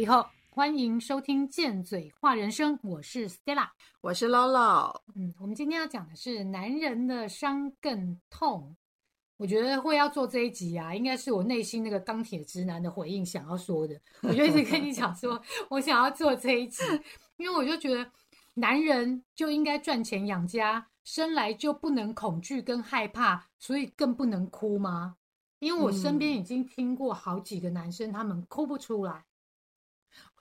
你好，欢迎收听《贱嘴话人生》，我是 Stella，我是 Lolo。嗯，我们今天要讲的是男人的伤更痛。我觉得会要做这一集啊，应该是我内心那个钢铁直男的回应想要说的。我就一直跟你讲说，我想要做这一集，因为我就觉得男人就应该赚钱养家，生来就不能恐惧跟害怕，所以更不能哭吗？因为我身边已经听过好几个男生，他们哭不出来。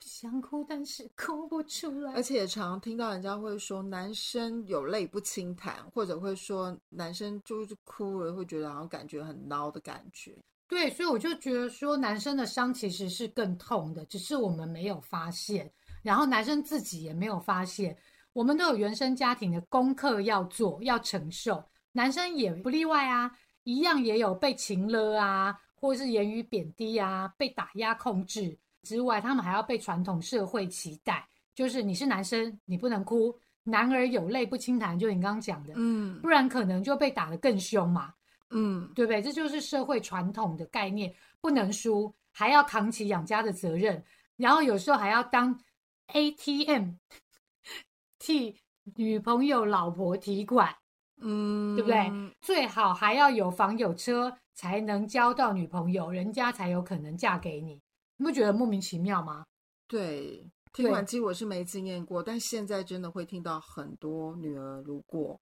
我想哭，但是哭不出来。而且常听到人家会说，男生有泪不轻弹，或者会说男生就是哭了会觉得好像感觉很孬的感觉。对，所以我就觉得说，男生的伤其实是更痛的，只是我们没有发现，然后男生自己也没有发现。我们都有原生家庭的功课要做，要承受，男生也不例外啊，一样也有被情勒啊，或是言语贬低啊，被打压控制。之外，他们还要被传统社会期待，就是你是男生，你不能哭，男儿有泪不轻弹，就你刚刚讲的，嗯，不然可能就被打得更凶嘛，嗯，对不对？这就是社会传统的概念，不能输，还要扛起养家的责任，然后有时候还要当 ATM 替女朋友、老婆提款，嗯，对不对？最好还要有房有车，才能交到女朋友，人家才有可能嫁给你。你不觉得莫名其妙吗？对，听完其实我是没经验过，但现在真的会听到很多女儿如果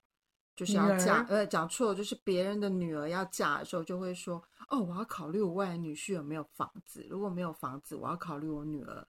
就是要嫁，呃，讲错了，就是别人的女儿要嫁的时候，就会说：“哦，我要考虑我未来女婿有没有房子，如果没有房子，我要考虑我女儿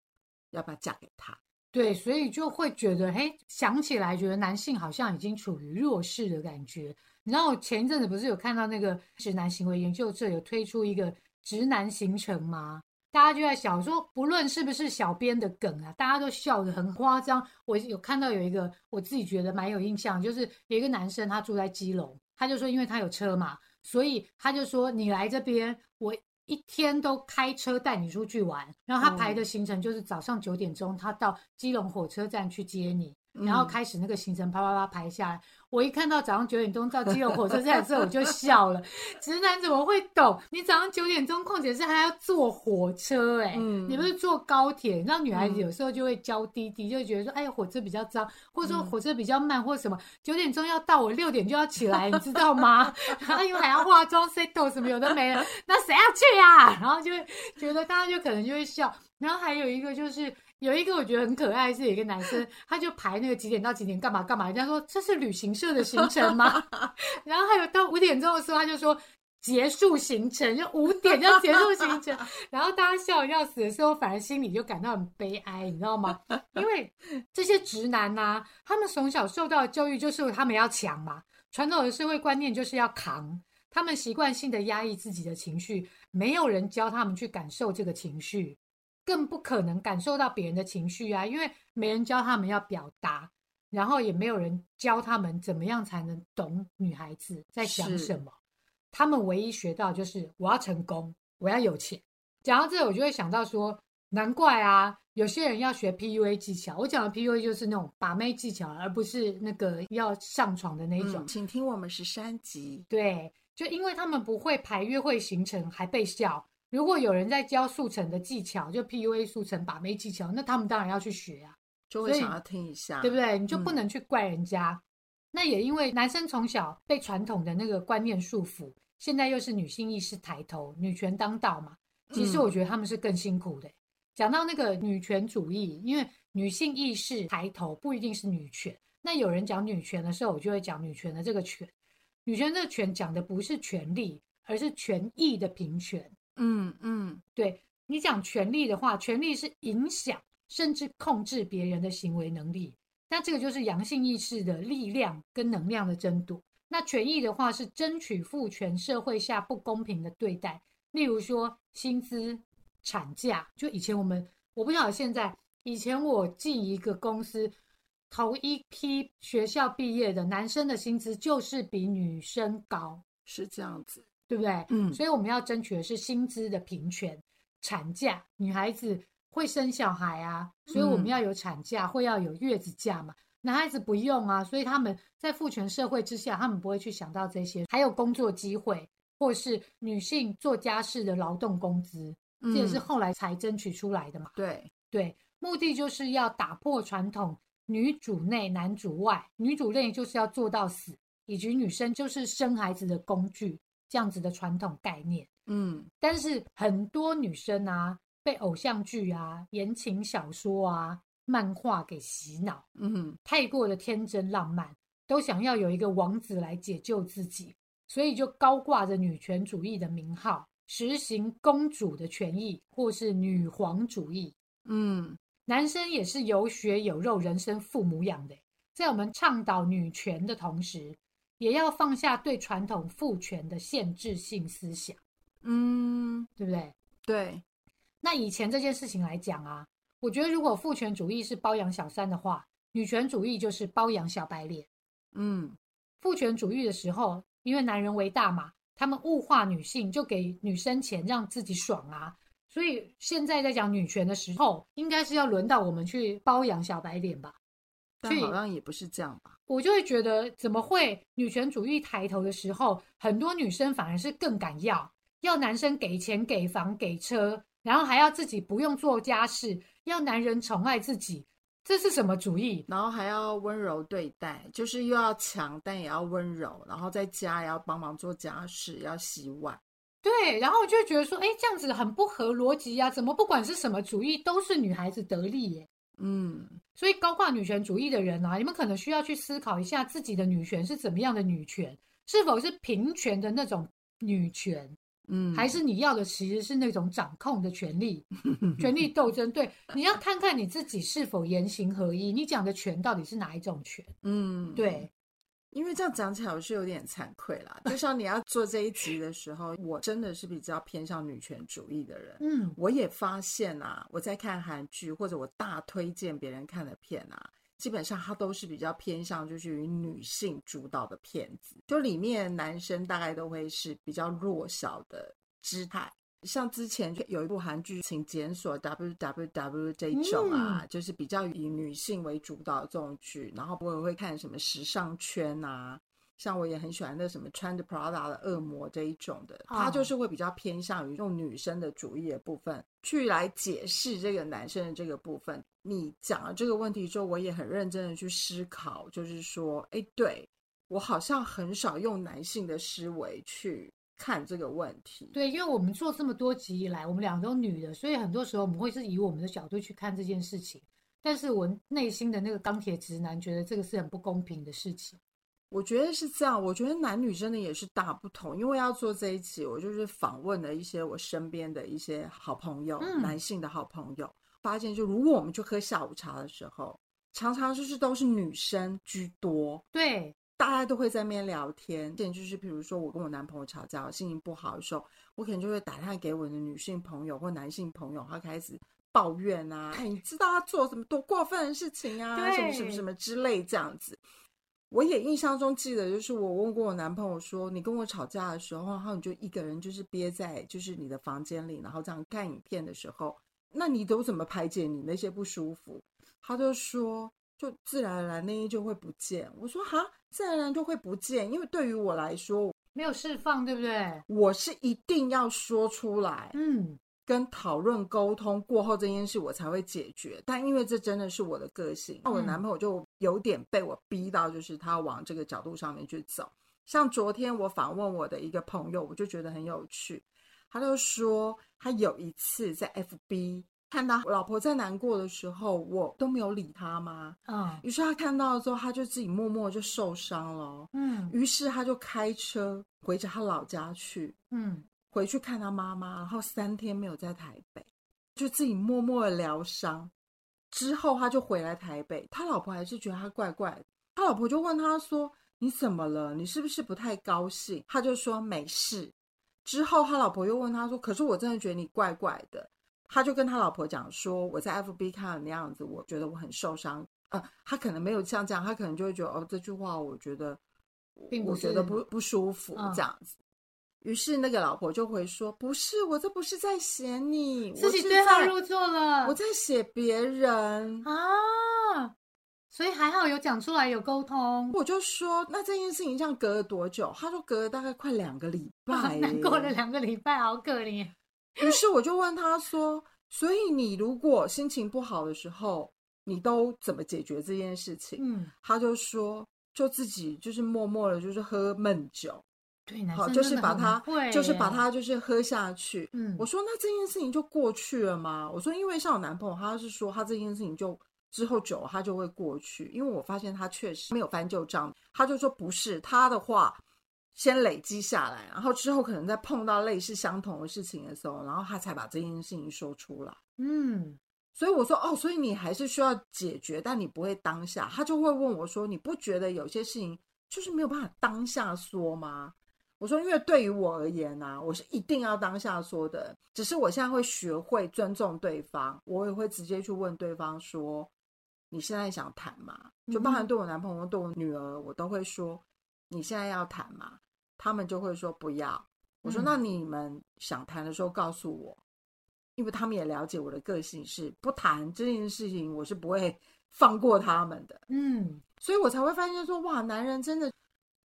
要不要嫁给他。”对，所以就会觉得，嘿，想起来觉得男性好像已经处于弱势的感觉。你知道，我前一阵子不是有看到那个直男行为研究社有推出一个直男行程吗？大家就在想说，不论是不是小编的梗啊，大家都笑得很夸张。我有看到有一个，我自己觉得蛮有印象，就是有一个男生他住在基隆，他就说，因为他有车嘛，所以他就说你来这边，我一天都开车带你出去玩。然后他排的行程就是早上九点钟，他到基隆火车站去接你。然后开始那个行程啪啪啪排下来，我一看到早上九点钟到基隆火车站之后，我就笑了。直男怎么会懂？你早上九点钟，况且是还要坐火车，哎，你不是坐高铁？你知道女孩子有时候就会娇滴滴，就会觉得说，哎呀，火车比较脏，或者说火车比较慢，或什么。九点钟要到，我六点就要起来，你知道吗？然后因为还要化妆、set 什么有的没的，那谁要去呀？然后就会觉得大家就可能就会笑。然后还有一个就是。有一个我觉得很可爱，是有一个男生，他就排那个几点到几点干嘛干嘛。人家说这是旅行社的行程吗？然后还有到五点钟的时候，他就说结束行程，就五点要结束行程。然后大家笑要死的时候，反而心里就感到很悲哀，你知道吗？因为这些直男呐，他们从小受到的教育就是他们要强嘛，传统的社会观念就是要扛，他们习惯性的压抑自己的情绪，没有人教他们去感受这个情绪。更不可能感受到别人的情绪啊，因为没人教他们要表达，然后也没有人教他们怎么样才能懂女孩子在想什么。他们唯一学到就是我要成功，我要有钱。讲到这，我就会想到说，难怪啊，有些人要学 PUA 技巧。我讲的 PUA 就是那种把妹技巧，而不是那个要上床的那种。请听我们十三集。对，就因为他们不会排约会行程，还被笑。如果有人在教速成的技巧，就 PUA 速成把妹技巧，那他们当然要去学啊，就会想要听一下，对不对？你就不能去怪人家。那也因为男生从小被传统的那个观念束缚，现在又是女性意识抬头、女权当道嘛。其实我觉得他们是更辛苦的。讲到那个女权主义，因为女性意识抬头不一定是女权。那有人讲女权的时候，我就会讲女权的这个权。女权这个权讲的不是权利，而是权益的平权。嗯嗯，对你讲权力的话，权力是影响甚至控制别人的行为能力。那这个就是阳性意识的力量跟能量的争夺。那权益的话是争取父权社会下不公平的对待，例如说薪资、产假。就以前我们我不晓得现在，以前我进一个公司，头一批学校毕业的男生的薪资就是比女生高，是这样子。对不对？嗯，所以我们要争取的是薪资的平权，产假，女孩子会生小孩啊，所以我们要有产假，会要有月子假嘛。男孩子不用啊，所以他们在父权社会之下，他们不会去想到这些。还有工作机会，或是女性做家事的劳动工资，这也是后来才争取出来的嘛。对，对，目的就是要打破传统女主内男主外，女主内就是要做到死，以及女生就是生孩子的工具这样子的传统概念。嗯，但是很多女生啊，被偶像剧啊、言情小说啊、漫画给洗脑，嗯，太过的天真浪漫，都想要有一个王子来解救自己，所以就高挂着女权主义的名号，实行公主的权益或是女皇主义。嗯，男生也是有血有肉、人生父母养的，在我们倡导女权的同时，也要放下对传统父权的限制性思想，嗯，对不对？对，那以前这件事情来讲啊，我觉得如果父权主义是包养小三的话，女权主义就是包养小白脸。嗯，父权主义的时候，因为男人为大嘛，他们物化女性，就给女生钱让自己爽啊。所以现在在讲女权的时候，应该是要轮到我们去包养小白脸吧？但好像也不是这样吧？我就会觉得，怎么会女权主义抬头的时候，很多女生反而是更敢要，要男生给钱、给房、给车，然后还要自己不用做家事，要男人宠爱自己，这是什么主义？然后还要温柔对待，就是又要强，但也要温柔，然后在家也要帮忙做家事，要洗碗。对，然后我就会觉得说，哎，这样子很不合逻辑呀、怎么不管是什么主义，都是女孩子得利耶？嗯，所以高挂女权主义的人啊，你们可能需要去思考一下自己的女权是怎么样的女权，是否是平权的那种女权，嗯，还是你要的其实是那种掌控的权利、权力斗争？对，你要看看你自己是否言行合一，你讲的权到底是哪一种权？嗯，对，因为这样讲起来，我是有点惭愧啦。就像你要做这一集的时候，我真的是比较偏向女权主义的人。嗯，我也发现啊，我在看韩剧或者我大推荐别人看的片啊，基本上它都是比较偏向就是于女性主导的片子，就里面男生大概都会是比较弱小的姿态。像之前有一部韩剧，请检索 W W W 这一种啊，就是比较以女性为主导的这种剧，然后我也会看什么时尚圈啊，像我也很喜欢那什么穿着 Prada 的恶魔这一种的，它哦就是会比较偏向于用女生的主义的部分去来解释这个男生的这个部分。你讲了这个问题之后，我也很认真的去思考，就是说，哎，对我好像很少用男性的思维去看这个问题。对，因为我们做这么多集以来，我们两个都女的，所以很多时候我们会是以我们的角度去看这件事情。但是我内心的那个钢铁直男觉得这个是很不公平的事情。我觉得是这样，我觉得男女真的也是大不同。因为要做这一集，我就是访问了一些我身边的一些好朋友，嗯男性的好朋友，发现就如果我们去喝下午茶的时候，常常就是都是女生居多，对，大家都会在那边聊天。点就是比如说我跟我男朋友吵架，我心情不好的时候，我可能就会打电话给我的女性朋友或男性朋友，他开始抱怨啊，哎，你知道他做什么多过分的事情啊，什么什么什么之类这样子。我也印象中记得，就是我问过我男朋友说，你跟我吵架的时候，然后你就一个人就是憋在就是你的房间里，然后这样看影片的时候，那你都怎么排解你那些不舒服？他就说，就自然而然那些就会不见。我说哈，自然而然就会不见，因为对于我来说，没有释放，对不对？我是一定要说出来，嗯，跟讨论沟通过后这件事，我才会解决。但因为这真的是我的个性，那我嗯男朋友就有点被我逼到，就是他往这个角度上面去走。像昨天我访问我的一个朋友，我就觉得很有趣，他就说他有一次在 FB 看到我老婆在难过的时候，我都没有理他吗？嗯，于是他看到了之后，他就自己默默就受伤了哦。嗯于是他就开车回着他老家去，嗯，回去看他妈妈，然后三天没有在台北，就自己默默的疗伤。之后他就回来台北，他老婆还是觉得他怪怪的。他老婆就问他说：“你怎么了？你是不是不太高兴？”他就说没事。之后他老婆又问他说：“可是我真的觉得你怪怪的。”他就跟他老婆讲说：“我在 FB 看了那样子，我觉得我很受伤。”呃，他可能没有像这样，他可能就会觉得哦，这句话我觉得，并不我觉得不不舒服嗯这样子。于是那个老婆就回说：“不是，我这不是在写你，自己对号入座了，我在写别人。啊，所以还好有讲出来，有沟通，我就说：“那这件事情这样隔了多久？”他说：“隔了大概快两个礼 拜耶。难过了两个礼拜，好可怜。于是我就问他说：“所以你如果心情不好的时候，你都怎么解决这件事情？嗯，他就说，就自己就是默默的，就是喝闷酒，对，男好，就是把它，会就是把耶它就是喝下去。嗯我说那这件事情就过去了吗？我说因为像我男朋友，他是说他这件事情就之后久了他就会过去，因为我发现他确实没有翻旧账，他就说不是他的话。先累积下来，然后之后可能在碰到类似相同的事情的时候，然后他才把这件事情说出来。嗯，所以我说哦，所以你还是需要解决，但你不会当下。他就会问我说：“你不觉得有些事情就是没有办法当下说吗？”我说：“因为对于我而言啊，我是一定要当下说的。只是我现在会学会尊重对方，我也会直接去问对方说：‘你现在想谈吗？’就包含对我男朋友、对我女儿，我都会说：‘你现在要谈吗？’他们就会说不要。我说：‘嗯那你们想谈的时候告诉我。’因为他们也了解我的个性是不谈这件事情，我是不会 放过他们的，嗯，所以我才会发现说，哇，男人真的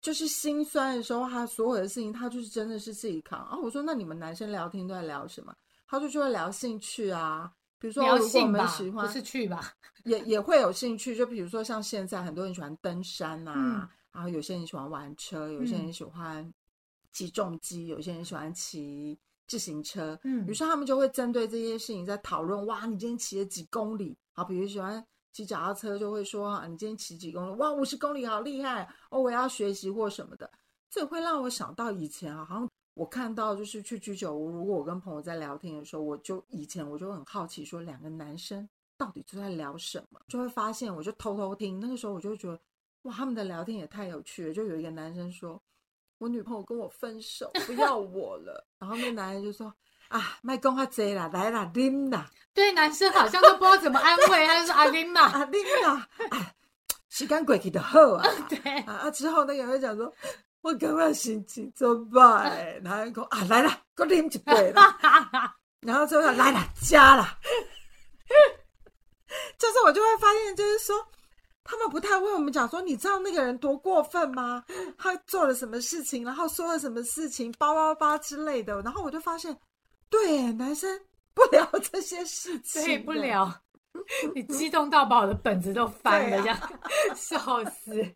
就是心酸的时候，他所有的事情他就是真的是自己扛啊。我说，那你们男生聊天都在聊什么？他说就会聊兴趣啊，比如说聊如果我们，喜欢不是去吧？也也会有兴趣，就比如说像现在很多人喜欢登山啊，嗯然后有些人喜欢玩车，有些人喜欢骑重机，有些人喜欢骑自行车，嗯于是他们就会针对这些事情在讨论，哇，你今天骑了几公里？好，比如喜欢骑脚踏车，就会说啊，你今天骑几公里？哇，五十公里，好厉害！哦，我要学习或什么的，这会让我想到以前啊，好像我看到就是去居酒屋，如果我跟朋友在聊天的时候，我就以前我就很好奇，说两个男生到底都在聊什么，就会发现我就偷偷听，那个时候我就会觉得哇，他们的聊天也太有趣了。就有一个男生说，我女朋友跟我分手，不要我了，然后那男人就说啊，麦公他贼啦，来啦，啉啦，对，男生好像都不知道怎么安慰，他就说阿琳娜，啊啉啦，哎，时间过去就好啊。对，啊啊！之后那个人会讲说，我感觉心情怎么办？然后讲啊，来了，给我啉一杯啦。然后之后来了，加了。就是我就会发现，就是说，他们不太为我们讲说，你知道那个人多过分吗？他做了什么事情，然后说了什么事情，叭叭叭之类的。然后我就发现，对，男生不聊 这些事情，对不。了。你激动到把我的本子都翻了，对这样、笑死。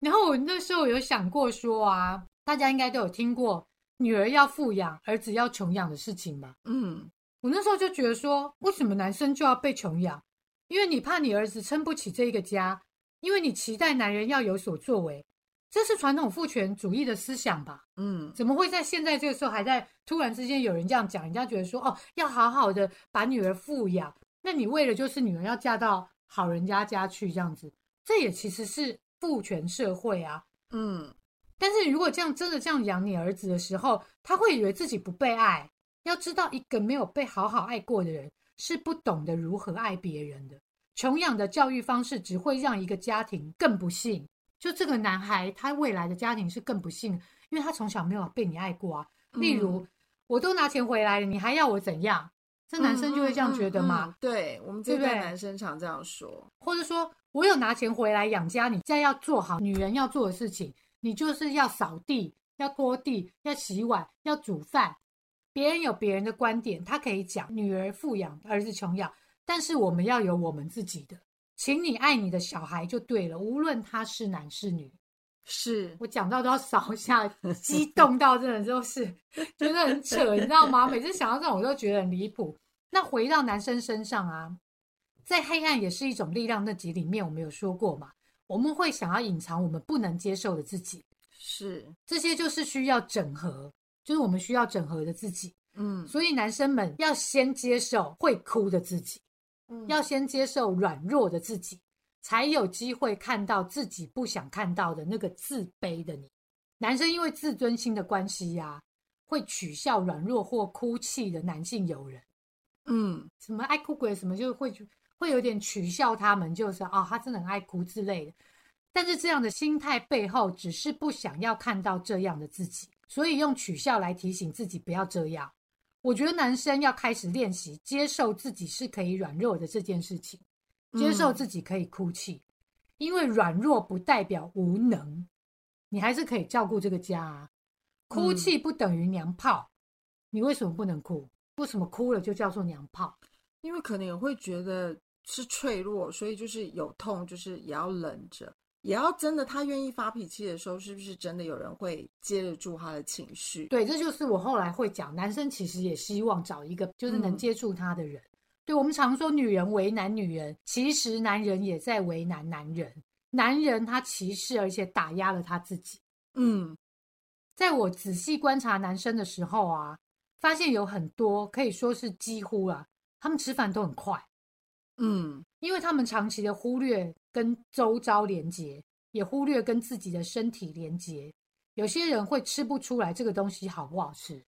然后我那时候有想过说啊，大家应该都有听过女儿要富养，儿子要穷养的事情吧？嗯我那时候就觉得说，为什么男生就要被穷养？因为你怕你儿子撑不起这一个家，因为你期待男人要有所作为，这是传统父权主义的思想吧？嗯怎么会在现在这个时候还在突然之间有人这样讲？人家觉得说哦，要好好的把女儿富养，那你为了就是女儿要嫁到好人家家去这样子，这也其实是父权社会啊。嗯但是如果这样真的这样养你儿子的时候，他会以为自己不被爱。要知道，一个没有被好好爱过的人是不懂得如何爱别人的。穷养的教育方式只会让一个家庭更不幸。就这个男孩，他未来的家庭是更不幸，因为他从小没有被你爱过啊。例如，我都拿钱回来了，你还要我怎样？这男生就会这样觉得嘛？嗯嗯嗯对我们这对不对代男生常这样说。或者说我有拿钱回来养家，你再要做好女人要做的事情，你就是要扫地、要拖地、要洗碗、要煮饭。别人有别人的观点，他可以讲女儿富养，儿子穷养，但是我们要有我们自己的。请你爱你的小孩就对了，无论他是男是女。是，我讲到都要扫一下，激动到真的就是 觉得很扯，你知道吗？每次想到这种，我都觉得很离谱。那回到男生身上啊，在黑暗也是一种力量。那集里面我们有说过嘛，我们会想要隐藏我们不能接受的自己，是，这些就是需要整合，就是我们需要整合的自己。嗯，所以男生们要先接受会哭的自己，嗯要先接受软弱的自己，才有机会看到自己不想看到的那个自卑的你。男生因为自尊心的关系呀、会取笑软弱或哭泣的男性友人，嗯什么爱哭鬼什么，就会会有点取笑他们，就是啊、他真的很爱哭之类的。但是这样的心态背后，只是不想要看到这样的自己，所以用取笑来提醒自己不要这样。我觉得男生要开始练习接受自己是可以软弱的这件事情，接受自己可以哭泣，因为软弱不代表无能，你还是可以照顾这个家啊。哭泣不等于娘炮，你为什么不能哭？为什么哭了就叫做娘炮？因为可能也会觉得是脆弱，所以就是有痛，就是也要忍着，也要真的他愿意发脾气的时候，是不是真的有人会接得住他的情绪？对，这就是我后来会讲，男生其实也希望找一个就是能接住他的人。对我们常说女人为难女人，其实男人也在为难男人。男人他歧视而且打压了他自己。嗯，在我仔细观察男生的时候啊，发现有很多可以说是几乎啊，他们吃饭都很快。嗯，因为他们长期的忽略跟周遭连接，也忽略跟自己的身体连接。有些人会吃不出来这个东西好不好吃，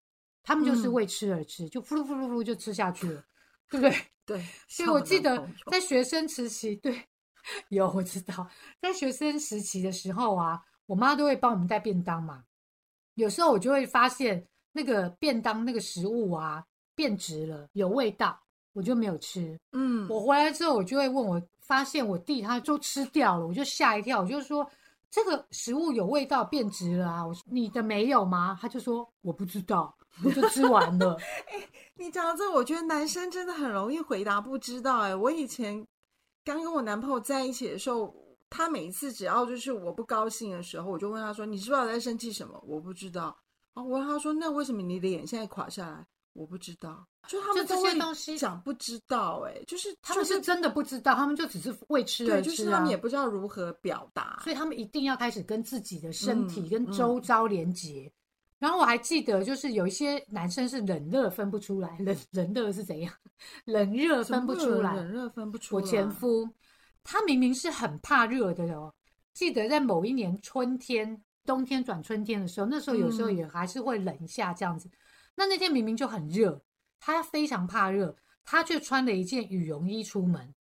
他们就是为吃而吃，就呼噜呼噜呼噜就吃下去了。对不对？对，所以我记得在学生时期，对，有我知道，在学生时期的时候啊，我妈都会帮我们带便当嘛。有时候我就会发现那个便当那个食物啊变质了，有味道，我就没有吃。嗯，我回来之后，我就会问我，发现我弟他就吃掉了，我就吓一跳，我就说这个食物有味道变质了啊，我说你的没有吗？他就说我不知道，我就吃完了。你讲到这，我觉得男生真的很容易回答不知道。哎，我以前刚跟我男朋友在一起的时候，他每一次只要就是我不高兴的时候，我就问他说：“你知不知道在生气什么？”我不知道。然后，我问他说：“那为什么你的脸现在垮下来？”我不知道。就他们这些东西讲不知道，哎，就是他们是真的不知道，他们就只是为吃而吃，就是他们也不知道如何表达，所以他们一定要开始跟自己的身体跟周遭连接。然后我还记得，就是有一些男生是冷热分不出来，冷冷热是怎样？冷热分不出来，冷热分不出来。我前夫他明明是很怕热的哦。记得在某一年春天、冬天转春天的时候，那时候有时候也还是会冷一下这样子。那那天明明就很热，他非常怕热，他却穿了一件羽绒衣出门。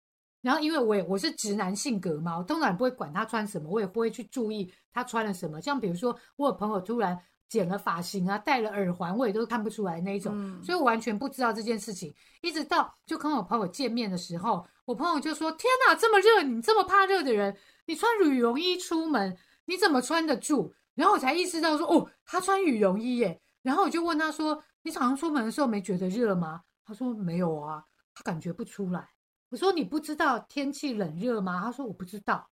然后因为我也我是直男性格嘛，我当然不会管他穿什么，我也不会去注意他穿了什么。像比如说，我有朋友突然。剪了发型啊，戴了耳环，我也都看不出来那一种，所以我完全不知道这件事情。一直到就跟我朋友见面的时候，我朋友就说：“天哪，这么热，你这么怕热的人，你穿羽绒衣出门，你怎么穿得住？”然后我才意识到说：“哦，他穿羽绒衣耶。”然后我就问他说：“你早上出门的时候没觉得热吗？”他说：“没有啊，他感觉不出来。”我说：“你不知道天气冷热吗？”他说：“我不知道。”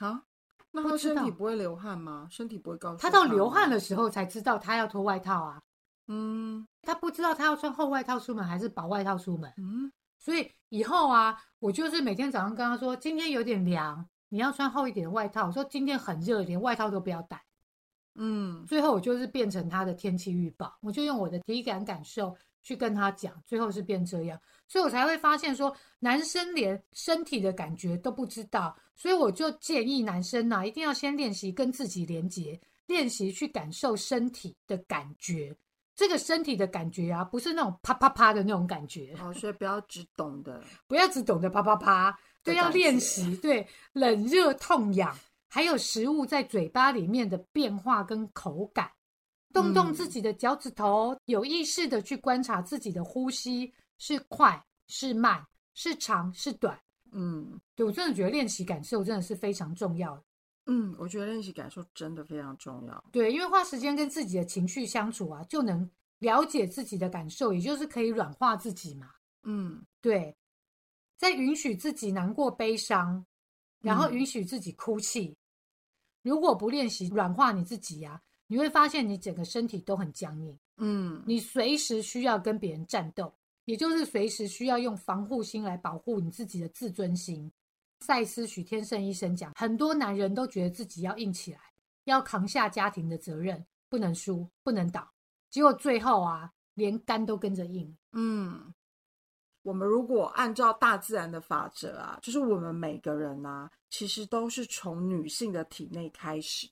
啊。那他身体不会流汗吗？身体不会告诉他到流汗的时候才知道他要脱外套啊。嗯，他不知道他要穿厚外套出门还是薄外套出门。嗯，所以以后啊，我就是每天早上跟他说，今天有点凉，你要穿厚一点的外套。我说今天很热，连外套都不要带。嗯，最后我就是变成他的天气预报，我就用我的体感感受。去跟他讲，最后是变这样，所以我才会发现说，男生连身体的感觉都不知道，所以我就建议男生呐，一定要先练习跟自己连接，练习去感受身体的感觉。这个身体的感觉啊，不是那种啪啪啪的那种感觉。哦，所以不要只懂得，不要只懂得啪啪啪，对，要练习，对，冷热痛痒，还有食物在嘴巴里面的变化跟口感。动动自己的脚趾头，有意识的去观察自己的呼吸是快是慢，是长是短。嗯，对我真的觉得练习感受真的是非常重要的。嗯，我觉得练习感受真的非常重要。对，因为花时间跟自己的情绪相处啊，就能了解自己的感受，也就是可以软化自己嘛。嗯，对，在允许自己难过、悲伤，然后允许自己哭泣。如果不练习软化你自己呀。你会发现你整个身体都很僵硬，嗯，你随时需要跟别人战斗，也就是随时需要用防护心来保护你自己的自尊心。赛斯许天胜医生讲，很多男人都觉得自己要硬起来，要扛下家庭的责任，不能输，不能倒，结果最后啊，连肝都跟着硬。嗯，我们如果按照大自然的法则啊，就是我们每个人啊，其实都是从女性的体内开始，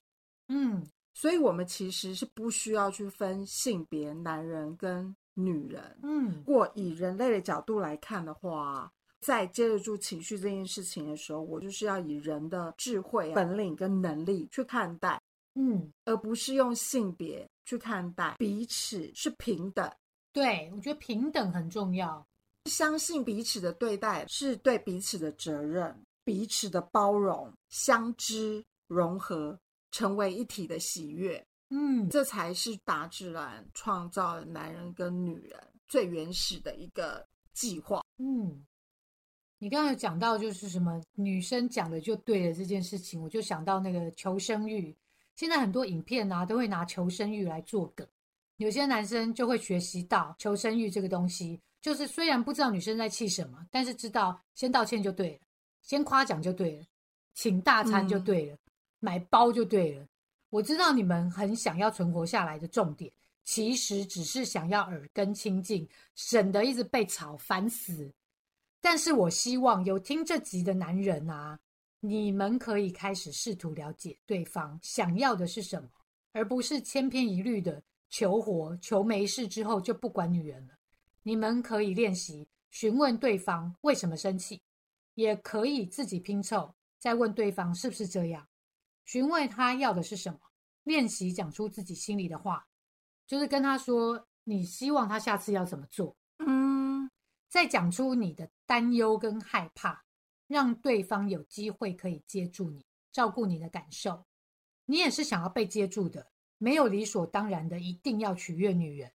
嗯。所以，我们其实是不需要去分性别，男人跟女人。嗯，如果以人类的角度来看的话，在接得住情绪这件事情的时候，我就是要以人的智慧、本领跟能力去看待，嗯，而不是用性别去看待，彼此是平等。对，我觉得平等很重要，相信彼此的对待是对彼此的责任，彼此的包容、相知、融合。成为一体的喜悦，嗯，这才是大自然创造的男人跟女人。最原始的一个计划。嗯，你刚刚有讲到就是什么女生讲的就对了这件事情，我就想到那个求生欲。现在很多影片啊都会拿求生欲来做梗，有些男生就会学习到求生欲这个东西，就是虽然不知道女生在气什么，但是知道先道歉就对了，先夸奖就对了，请大餐就对了，买包就对了。我知道你们很想要存活下来的重点，其实只是想要耳根清净，省得一直被吵烦死。但是我希望有听这集的男人啊，你们可以开始试图了解对方想要的是什么，而不是千篇一律的求活、求没事之后就不管女人了。你们可以练习询问对方为什么生气，也可以自己拼凑，再问对方是不是这样。询问他要的是什么，练习讲出自己心里的话，就是跟他说你希望他下次要怎么做。嗯，再讲出你的担忧跟害怕，让对方有机会可以接住你，照顾你的感受。你也是想要被接住的，没有理所当然的一定要取悦女人，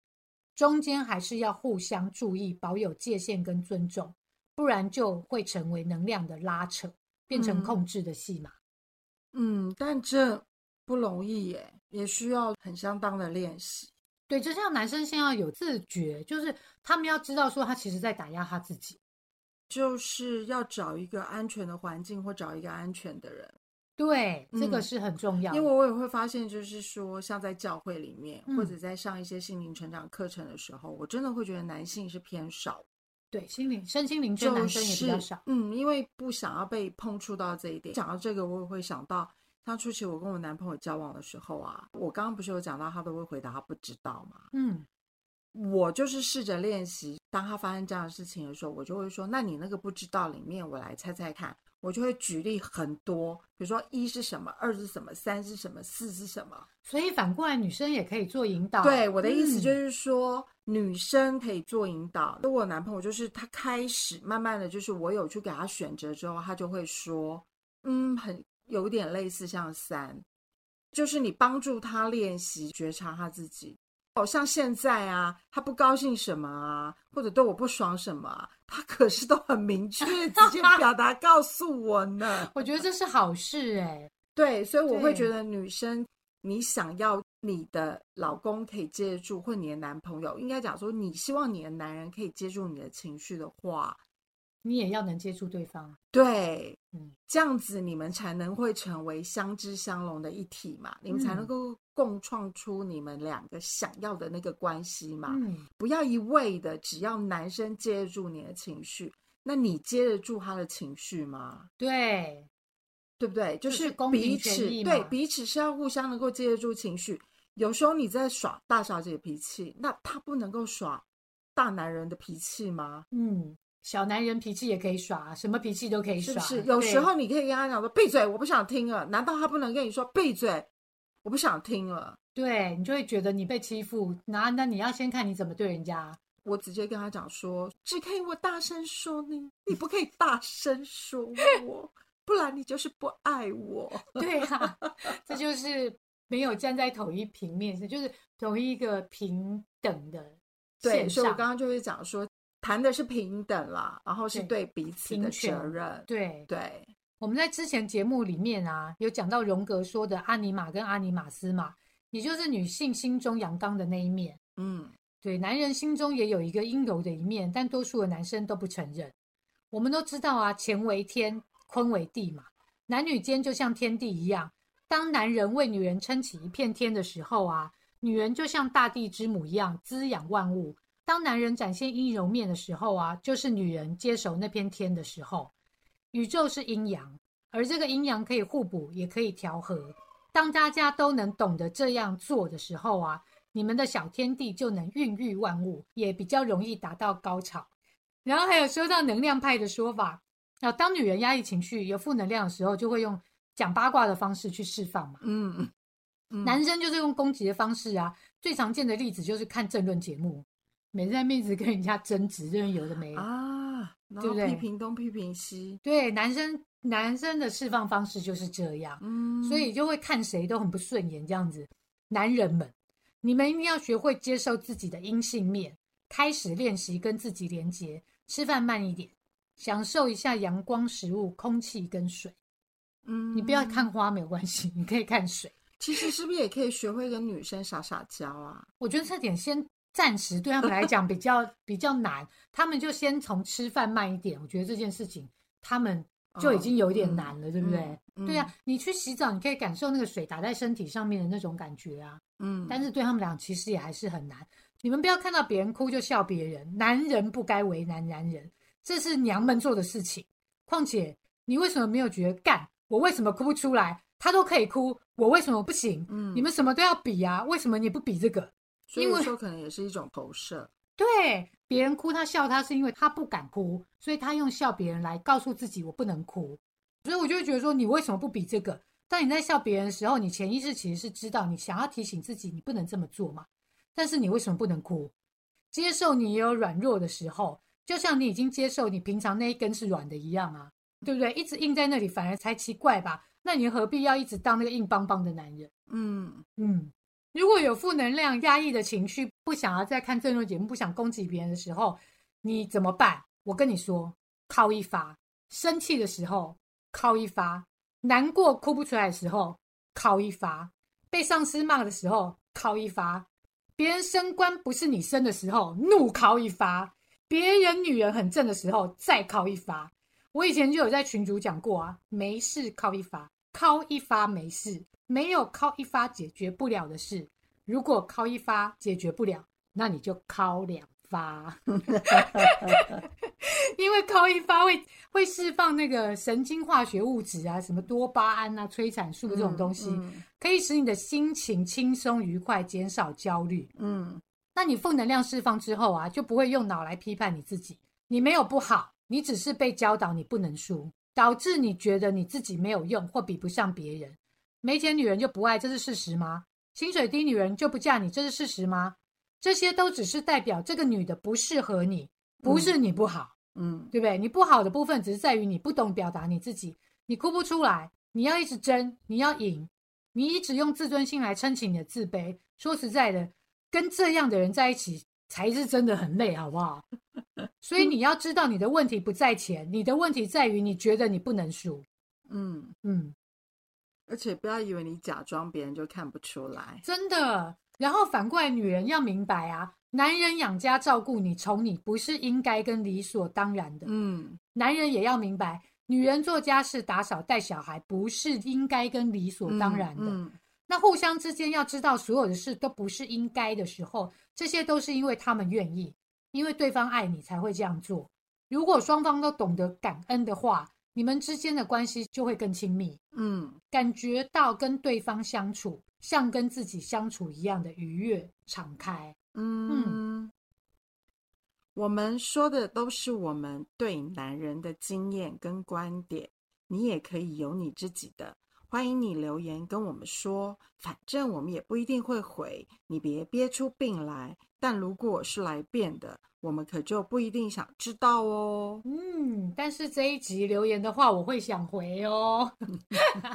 中间还是要互相注意，保有界限跟尊重，不然就会成为能量的拉扯，变成控制的戏码。嗯，但这不容易耶，也需要很相当的练习。对，就像男生先要有自觉，就是他们要知道说他其实在打压他自己，就是要找一个安全的环境或找一个安全的人。对，这个是很重要。因为我也会发现，就是说，像在教会里面或者在上一些心灵成长课程的时候，我真的会觉得男性是偏少。对，心灵身心灵圈男生也比较少。嗯，因为不想要被碰触到这一点。讲到这个，我也会想到，像初期我跟我男朋友交往的时候啊，我刚刚不是有讲到，他都会回答他不知道嘛。嗯，我就是试着练习，当他发生这样的事情的时候，我就会说，那你那个不知道里面，我来猜猜看。我就会举例很多，比如说一是什么，二是什么，三是什么，四是什么。所以反过来，女生也可以做引导。对，我的意思就是说，女生可以做引导。那我男朋友就是他开始慢慢的就是我有去给他选择之后，他就会说，嗯，很有点类似像三，就是你帮助他练习觉察他自己。哦，像现在啊，他不高兴什么啊，或者对我不爽什么，他可是都很明确直接 表达告诉我呢。我觉得这是好事哎。对，所以我会觉得女生，你想要你的老公可以接住，或你的男朋友，应该讲说，你希望你的男人可以接住你的情绪的话。你也要能接触对方，对，嗯，这样子你们才能会成为相知相融的一体嘛，你们才能够共创出你们两个想要的那个关系嘛。嗯，不要一味的只要男生接得住你的情绪，那你接得住他的情绪吗？对，对不对？就是彼此对彼此是要互相能够接得住情绪。有时候你在耍大小姐脾气，那他不能够耍大男人的脾气吗？嗯。小男人脾气也可以耍，什么脾气都可以耍。是不是？有时候你可以跟他讲说：“闭嘴，我不想听了。”难道他不能跟你说：“闭嘴，我不想听了？”对你就会觉得你被欺负，那那你要先看你怎么对人家。我直接跟他讲说：“只可以我大声说你，你不可以大声说我，不然你就是不爱我。”对啊，这就是没有站在同一平面上，就是同一个平等的对，所以我刚刚就会讲说。谈的是平等啦，然后是对彼此的责任。对对，我们在之前节目里面啊，有讲到荣格说的阿尼玛跟阿尼玛斯嘛，也就是女性心中阳刚的那一面。嗯，对，男人心中也有一个阴柔的一面，但多数的男生都不承认。我们都知道啊，乾为天，坤为地嘛，男女间就像天地一样。当男人为女人撑起一片天的时候啊，女人就像大地之母一样滋养万物。当男人展现阴柔面的时候啊，就是女人接手那片天的时候。宇宙是阴阳，而这个阴阳可以互补，也可以调和。当大家都能懂得这样做的时候啊，你们的小天地就能孕育万物，也比较容易达到高潮。然后还有说到能量派的说法啊，当女人压抑情绪、有负能量的时候，就会用讲八卦的方式去释放嘛。嗯嗯，男生就是用攻击的方式啊。最常见的例子就是看政论节目。每在面子跟人家争执，这有的没啊，对不对？批评东批评西，对男生男生的释放方式就是这样，嗯，所以就会看谁都很不顺眼这样子。男人们，你们一定要学会接受自己的阴性面，开始练习跟自己连接，吃饭慢一点，享受一下阳光、食物、空气跟水。嗯，你不要看花没有关系，你可以看水。其实是不是也可以学会跟女生撒撒娇啊？我觉得这点先暂时对他们来 讲比较比较难，他们就先从吃饭慢一点。我觉得这件事情他们就已经有点难了，对不对？对呀，你去洗澡，你可以感受那个水打在身体上面的那种感觉啊。嗯，但是对他们俩其实也还是很难。你们不要看到别人哭就笑别人，男人不该为难男人，这是娘们做的事情。况且你为什么没有觉得干？我为什么哭不出来？他都可以哭，我为什么不行？嗯，你们什么都要比啊？为什么你不比这个？所以说可能也是一种投射。对，别人哭他笑他是因为他不敢哭，所以他用笑别人来告诉自己我不能哭。所以我就会觉得说，你为什么不比这个？当你在笑别人的时候，你潜意识其实是知道你想要提醒自己你不能这么做嘛。但是你为什么不能哭？接受你也有软弱的时候，就像你已经接受你平常那一根是软的一样啊，对不对？一直硬在那里反而才奇怪吧。那你何必要一直当那个硬邦邦的男人？嗯嗯，如果有负能量、压抑的情绪，不想要再看这种节目，不想攻击别人的时候，你怎么办？我跟你说，靠一发；生气的时候靠一发；难过哭不出来的时候靠一发；被上司骂的时候靠一发；别人升官不是你升的时候怒靠一发；别人女人很正的时候再靠一发。我以前就有在群主讲过啊，没事靠一发，靠一发没事，没有靠一发解决不了的事。如果靠一发解决不了，那你就靠两发，因为靠一发会会释放那个神经化学物质啊，什么多巴胺啊、催产素这种东西，可以使你的心情轻松愉快，减少焦虑。嗯，那你负能量释放之后啊，就不会用脑来批判你自己，你没有不好。你只是被教导你不能输，导致你觉得你自己没有用或比不上别人。没钱女人就不爱，这是事实吗？薪水低女人就不嫁你，这是事实吗？这些都只是代表这个女的不适合你，不是你不好，嗯，对不对？你不好的部分只是在于你不懂表达你自己，你哭不出来，你要一直争，你要赢，你一直用自尊心来撑起你的自卑。说实在的，跟这样的人在一起。才是真的很累，好不好？所以你要知道，你的问题不在钱，你的问题在于你觉得你不能输。嗯嗯，而且不要以为你假装，别人就看不出来。真的。然后反过来，女人要明白啊，男人养家照顾你、宠你，不是应该跟理所当然的。嗯，男人也要明白，女人做家事、打扫、带小孩，不是应该跟理所当然的。那互相之间要知道，所有的事都不是应该的时候，这些都是因为他们愿意，因为对方爱你才会这样做。如果双方都懂得感恩的话，你们之间的关系就会更亲密。嗯，感觉到跟对方相处像跟自己相处一样的愉悦、敞开。嗯，我们说的都是我们对男人的经验跟观点，你也可以有你自己的。欢迎你留言跟我们说，反正我们也不一定会回，你别憋出病来。但如果是来变的，我们可就不一定想知道哦。嗯，但是这一集留言的话，我会想回哦。